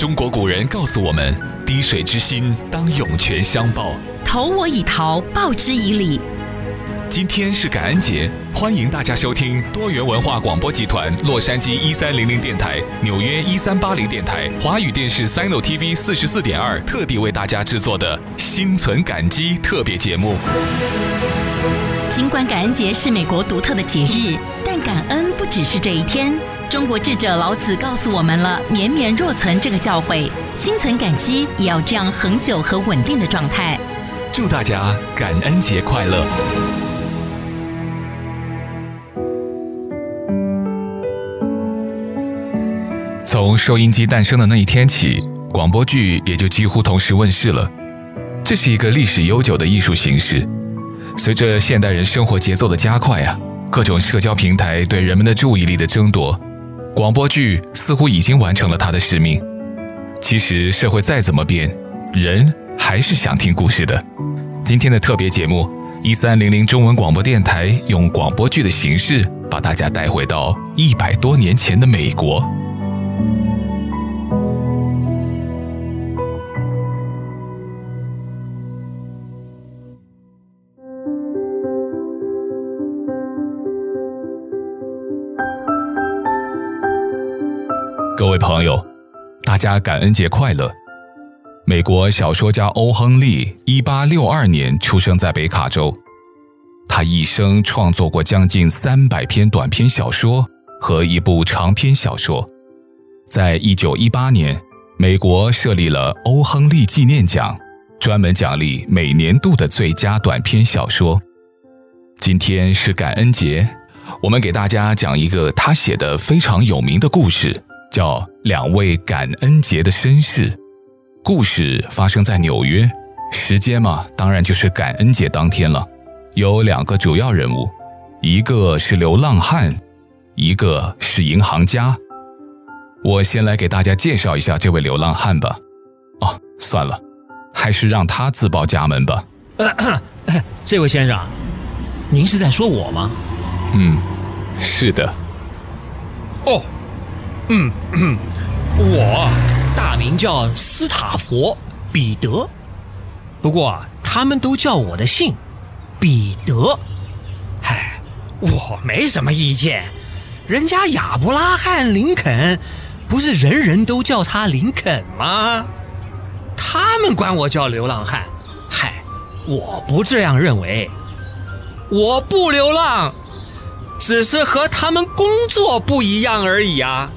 中国古人告诉我们：“滴水之心，当涌泉相报。”投我以桃，报之以李。今天是感恩节，欢迎大家收听多元文化广播集团洛杉矶一三零零电台、纽约一三八零电台、华语电视 Sino TV 四十四点二特地为大家制作的心存感激特别节目。尽管感恩节是美国独特的节日，但感恩不只是这一天。中国智者老子告诉我们了“绵绵若存”这个教诲，心存感激也要这样恒久和稳定的状态。祝大家感恩节快乐！从收音机诞生的那一天起，广播剧也就几乎同时问世了。这是一个历史悠久的艺术形式。随着现代人生活节奏的加快啊，各种社交平台对人们的注意力的争夺，广播剧似乎已经完成了它的使命。其实社会再怎么变，人还是想听故事的。今天的特别节目，一三零零中文广播电台用广播剧的形式，把大家带回到一百多年前的美国。朋友，大家感恩节快乐！美国小说家欧·亨利，一八六二年出生在北卡州。他一生创作过将近三百篇短篇小说和一部长篇小说。在一九一八年，美国设立了欧·亨利纪念奖，专门奖励每年度的最佳短篇小说。今天是感恩节，我们给大家讲一个他写的非常有名的故事。叫两位感恩节的绅士，故事发生在纽约，时间嘛，当然就是感恩节当天了。有两个主要人物，一个是流浪汉，一个是银行家。我先来给大家介绍一下这位流浪汉吧。哦，算了，还是让他自报家门吧。这位先生，您是在说我吗？嗯，是的。哦。嗯，我大名叫斯塔佛彼得，不过他们都叫我的姓彼得。嗨，我没什么意见，人家亚伯拉罕林肯不是人人都叫他林肯吗？他们管我叫流浪汉，嗨，我不这样认为，我不流浪，只是和他们工作不一样而已啊。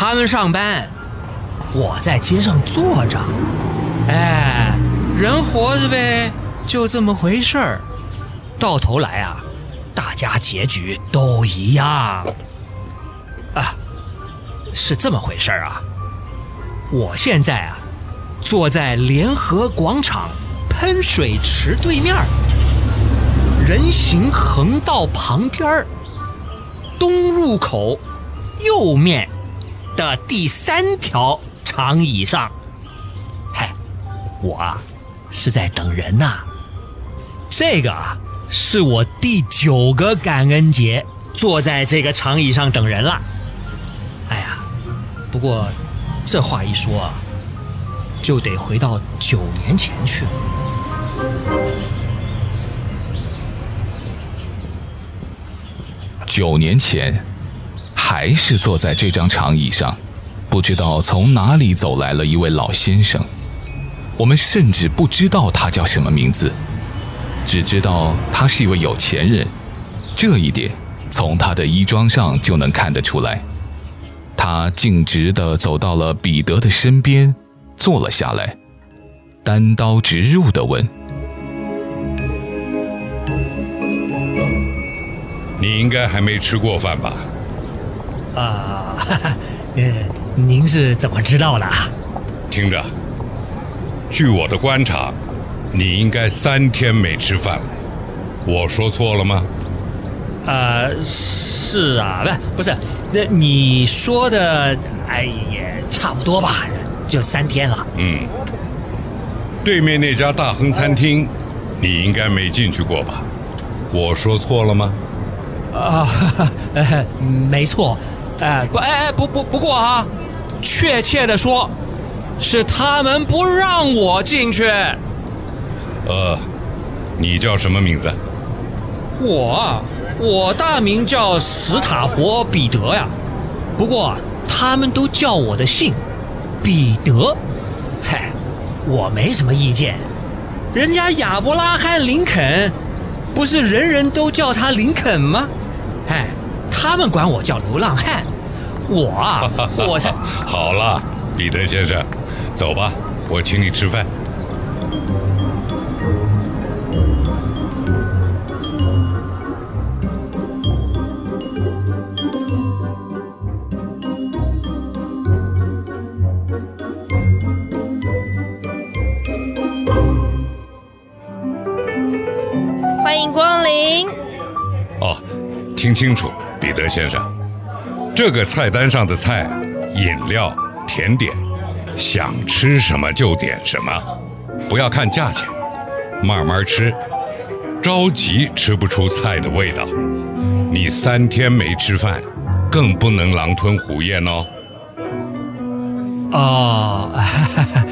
他们上班，我在街上坐着，哎，人活着呗，就这么回事儿。到头来啊，大家结局都一样。啊，是这么回事儿啊。我现在啊，坐在联合广场喷水池对面，人行横道旁边，东入口右面。的第三条长椅上，嗨，我啊是在等人呐。这个啊是我第九个感恩节坐在这个长椅上等人了。哎呀，不过这话一说啊，就得回到九年前去了。九年前。还是坐在这张长椅上，不知道从哪里走来了一位老先生。我们甚至不知道他叫什么名字，只知道他是一位有钱人。这一点从他的衣装上就能看得出来。他径直地走到了彼得的身边，坐了下来，单刀直入地问：“你应该还没吃过饭吧？”啊，呃，您是怎么知道的？听着，据我的观察，你应该三天没吃饭了。我说错了吗？呃，是啊，不，不是，那你说的，哎，也差不多吧，就三天了。嗯，对面那家大亨餐厅，你应该没进去过吧？我说错了吗？啊，呃，没错。哎，不，哎，不不，不过啊，确切的说，是他们不让我进去。呃，你叫什么名字？我啊，我大名叫史塔佛彼得呀。不过他们都叫我的姓彼得。嗨，我没什么意见。人家亚伯拉罕林肯，不是人人都叫他林肯吗？哎，他们管我叫流浪汉。我啊，我才好了，彼得先生，走吧，我请你吃饭。听清楚，彼得先生，这个菜单上的菜、饮料、甜点，想吃什么就点什么，不要看价钱，慢慢吃，着急吃不出菜的味道。你三天没吃饭，更不能狼吞虎咽哦。哦，哈 哈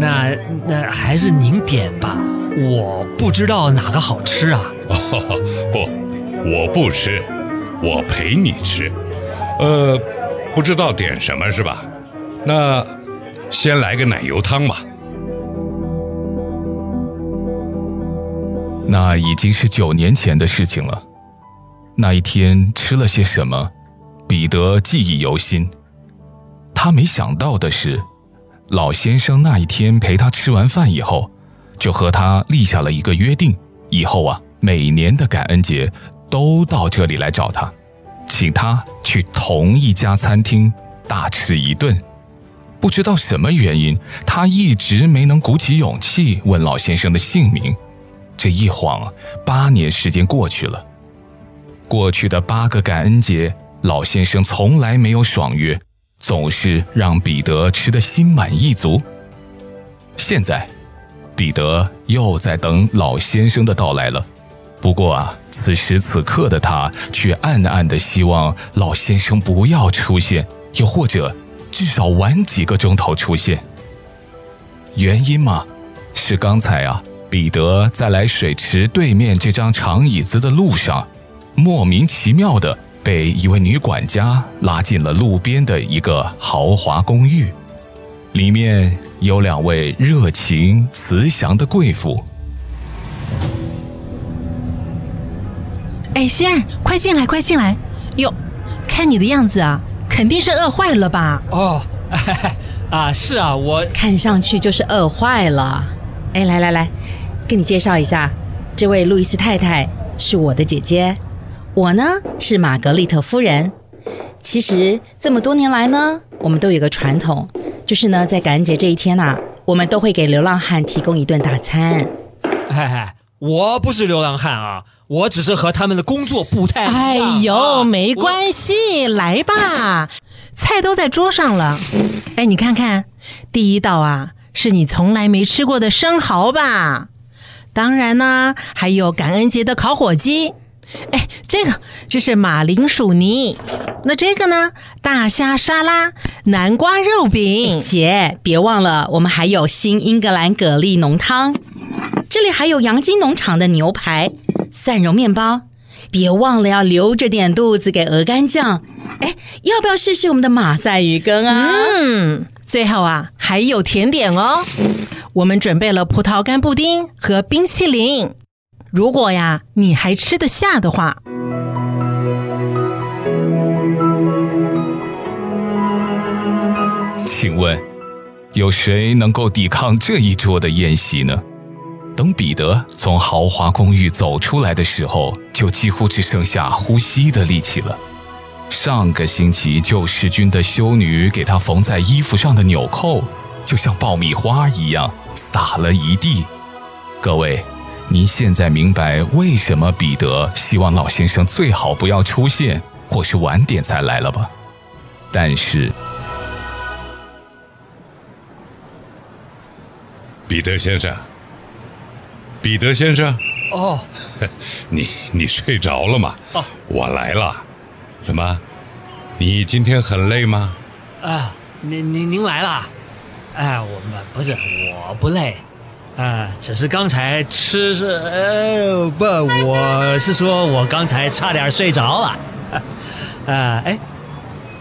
那那还是您点吧，我不知道哪个好吃啊。哦，不。我不吃，我陪你吃。呃，不知道点什么是吧？那先来个奶油汤吧。那已经是九年前的事情了。那一天吃了些什么，彼得记忆犹新。他没想到的是，老先生那一天陪他吃完饭以后，就和他立下了一个约定：以后啊，每年的感恩节。都到这里来找他，请他去同一家餐厅大吃一顿。不知道什么原因，他一直没能鼓起勇气问老先生的姓名。这一晃，八年时间过去了。过去的八个感恩节，老先生从来没有爽约，总是让彼得吃得心满意足。现在，彼得又在等老先生的到来了。不过啊，此时此刻的他却暗暗的希望老先生不要出现，又或者至少晚几个钟头出现。原因嘛，是刚才啊，彼得在来水池对面这张长椅子的路上，莫名其妙的被一位女管家拉进了路边的一个豪华公寓，里面有两位热情慈祥的贵妇。哎，仙儿，快进来，快进来！哟，看你的样子啊，肯定是饿坏了吧？哦，啊，是啊，我看上去就是饿坏了。哎，来来来，给你介绍一下，这位路易斯太太是我的姐姐，我呢是玛格丽特夫人。其实这么多年来呢，我们都有个传统，就是呢在感恩节这一天呐、啊，我们都会给流浪汉提供一顿大餐。嗨嗨，我不是流浪汉啊。我只是和他们的工作不太一样。哎呦，没关系，来吧，菜都在桌上了。哎，你看看，第一道啊，是你从来没吃过的生蚝吧？当然呢，还有感恩节的烤火鸡。哎，这个这是马铃薯泥。那这个呢？大虾沙拉、南瓜肉饼。姐，别忘了，我们还有新英格兰蛤蜊浓汤。这里还有杨金农场的牛排。蒜蓉面包，别忘了要留着点肚子给鹅肝酱。哎，要不要试试我们的马赛鱼羹啊？嗯，最后啊，还有甜点哦。我们准备了葡萄干布丁和冰淇淋。如果呀，你还吃得下的话，请问，有谁能够抵抗这一桌的宴席呢？等彼得从豪华公寓走出来的时候，就几乎只剩下呼吸的力气了。上个星期救世军的修女给他缝在衣服上的纽扣，就像爆米花一样洒了一地。各位，您现在明白为什么彼得希望老先生最好不要出现，或是晚点才来了吧？但是，彼得先生。彼得先生，哦，你你睡着了吗？哦，我来了，怎么？你今天很累吗？啊，您您您来了。哎，我们不是我不累，啊，只是刚才吃是，呃，不，我是说我刚才差点睡着了。啊，哎，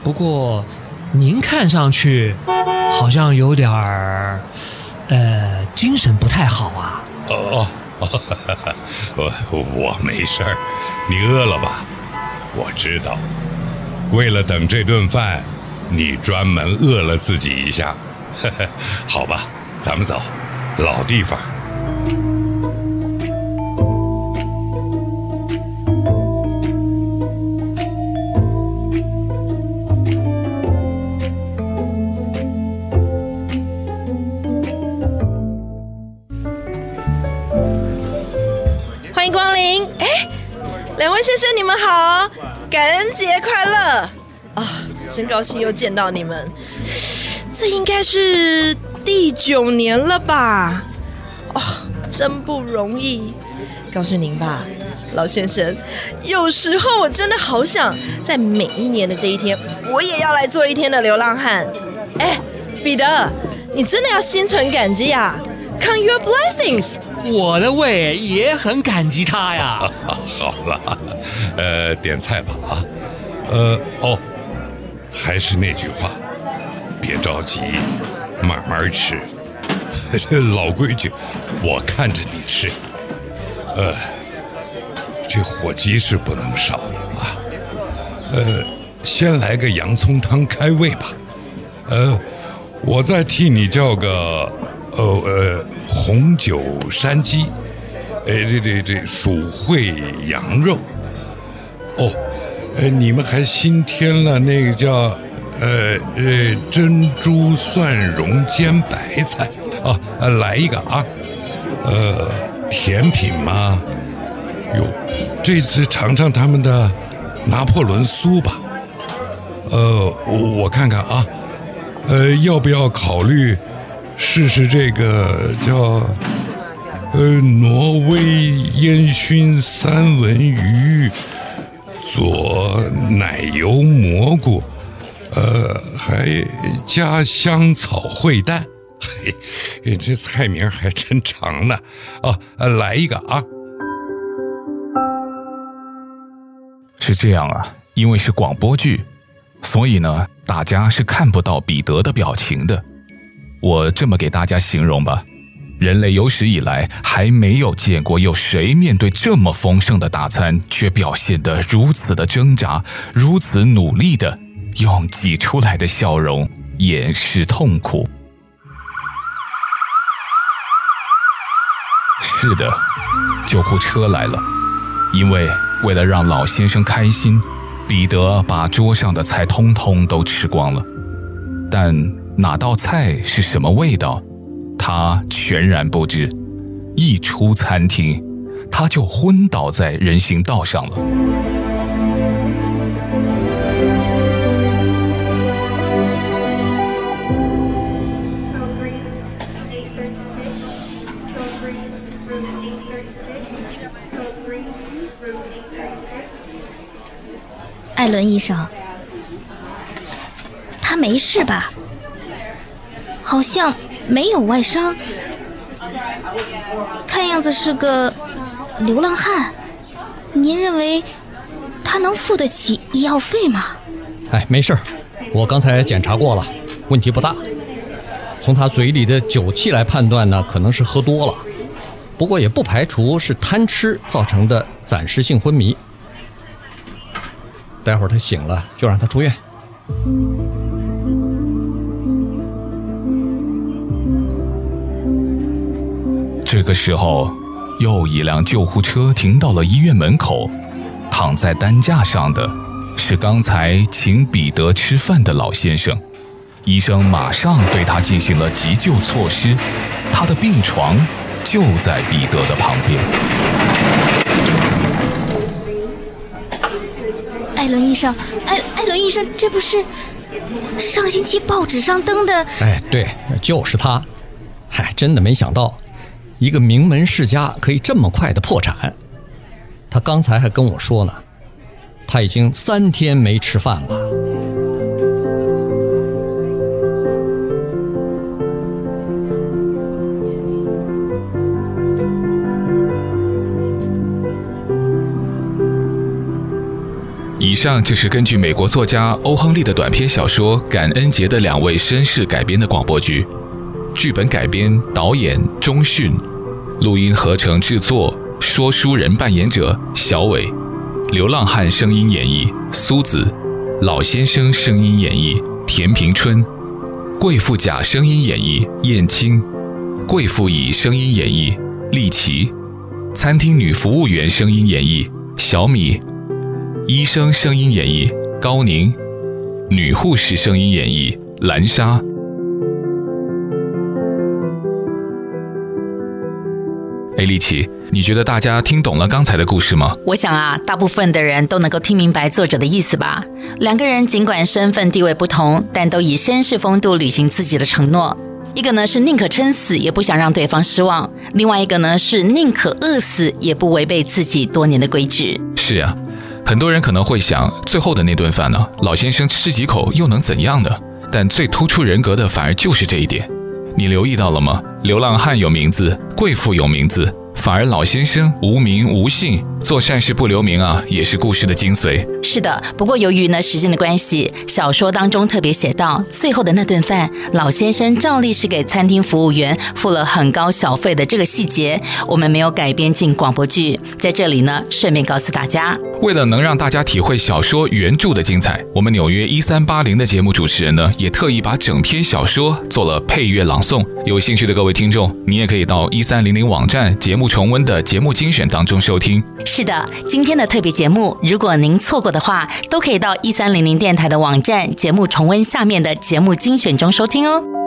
不过您看上去好像有点儿，呃，精神不太好啊。哦哦，我我没事儿，你饿了吧？我知道，为了等这顿饭，你专门饿了自己一下。好吧，咱们走，老地方。真高兴又见到你们。这应该是第九年了吧？哦，真不容易。告诉您吧，老先生，有时候我真的好想在每一年的这一天，我也要来做一天的流浪汉。哎，彼得，你真的要心存感激呀！Count your blessings。我的胃也很感激他呀。好了，呃，点菜吧啊。呃，哦，还是那句话。别着急，慢慢吃。老规矩，我看着你吃。呃，这火鸡是不能少的啊。呃，先来个洋葱汤开胃吧。呃，我再替你叫个，呃呃，红酒山鸡。呃，这这这蜀烩羊肉。哦，呃，你们还新添了那个叫。呃呃，珍珠蒜蓉煎白菜啊，来一个啊，呃，甜品吗？哟，这次尝尝他们的拿破仑酥吧。呃，我看看啊，呃，要不要考虑试试这个叫呃挪威烟熏三文鱼佐奶油蘑菇？呃，还加香草烩蛋，嘿，这菜名还真长呢。哦，来一个啊！是这样啊，因为是广播剧，所以呢，大家是看不到彼得的表情的。我这么给大家形容吧：人类有史以来还没有见过有谁面对这么丰盛的大餐，却表现得如此的挣扎，如此努力的。用挤出来的笑容掩饰痛苦。是的，救护车来了。因为为了让老先生开心，彼得把桌上的菜通通都吃光了。但哪道菜是什么味道，他全然不知。一出餐厅，他就昏倒在人行道上了。艾伦医生，他没事吧？好像没有外伤，看样子是个流浪汉。您认为他能付得起医药费吗？哎，没事，我刚才检查过了，问题不大。从他嘴里的酒气来判断呢，可能是喝多了，不过也不排除是贪吃造成的暂时性昏迷。待会儿他醒了，就让他出院。个时候，又一辆救护车停到了医院门口。躺在担架上的是刚才请彼得吃饭的老先生。医生马上对他进行了急救措施。他的病床就在彼得的旁边。艾伦医生，艾艾伦医生，这不是上星期报纸上登的？哎，对，就是他。嗨，真的没想到，一个名门世家可以这么快的破产，他刚才还跟我说呢，他已经三天没吃饭了。以上就是根据美国作家欧亨利的短篇小说感恩节的两位绅士改编的广播剧，剧本改编导演钟迅。录音合成制作、说书人扮演者小伟，流浪汉声音演绎苏子，老先生声音演绎田平春，贵妇甲声音演绎燕青，贵妇乙声音演绎丽琪，餐厅女服务员声音演绎小米。医生声音演绎高宁，女护士声音演绎兰莎。哎，丽琪，你觉得大家听懂了刚才的故事吗？我想啊，大部分的人都能够听明白作者的意思吧。两个人尽管身份地位不同，但都以绅士风度履行自己的承诺。一个呢是宁可撑死也不想让对方失望，另外一个呢是宁可饿死也不违背自己多年的规矩。是啊。很多人可能会想，最后的那顿饭呢？老先生吃几口又能怎样呢？但最突出人格的反而就是这一点。你留意到了吗？流浪汉有名字，贵妇有名字。反而老先生无名无姓，做善事不留名啊，也是故事的精髓。是的，不过由于呢时间的关系，小说当中特别写到，最后的那顿饭，老先生照例是给餐厅服务员付了很高小费的这个细节，我们没有改编进广播剧。在这里呢，顺便告诉大家，为了能让大家体会小说原著的精彩，我们纽约一三八零的节目主持人呢，也特意把整篇小说做了配乐朗诵。有兴趣的各位听众，你也可以到一三零零网站节目。重温的节目精选当中收听。是的，今天的特别节目，如果您错过的话，都可以到一三零零电台的网站节目重温下面的节目精选中收听哦。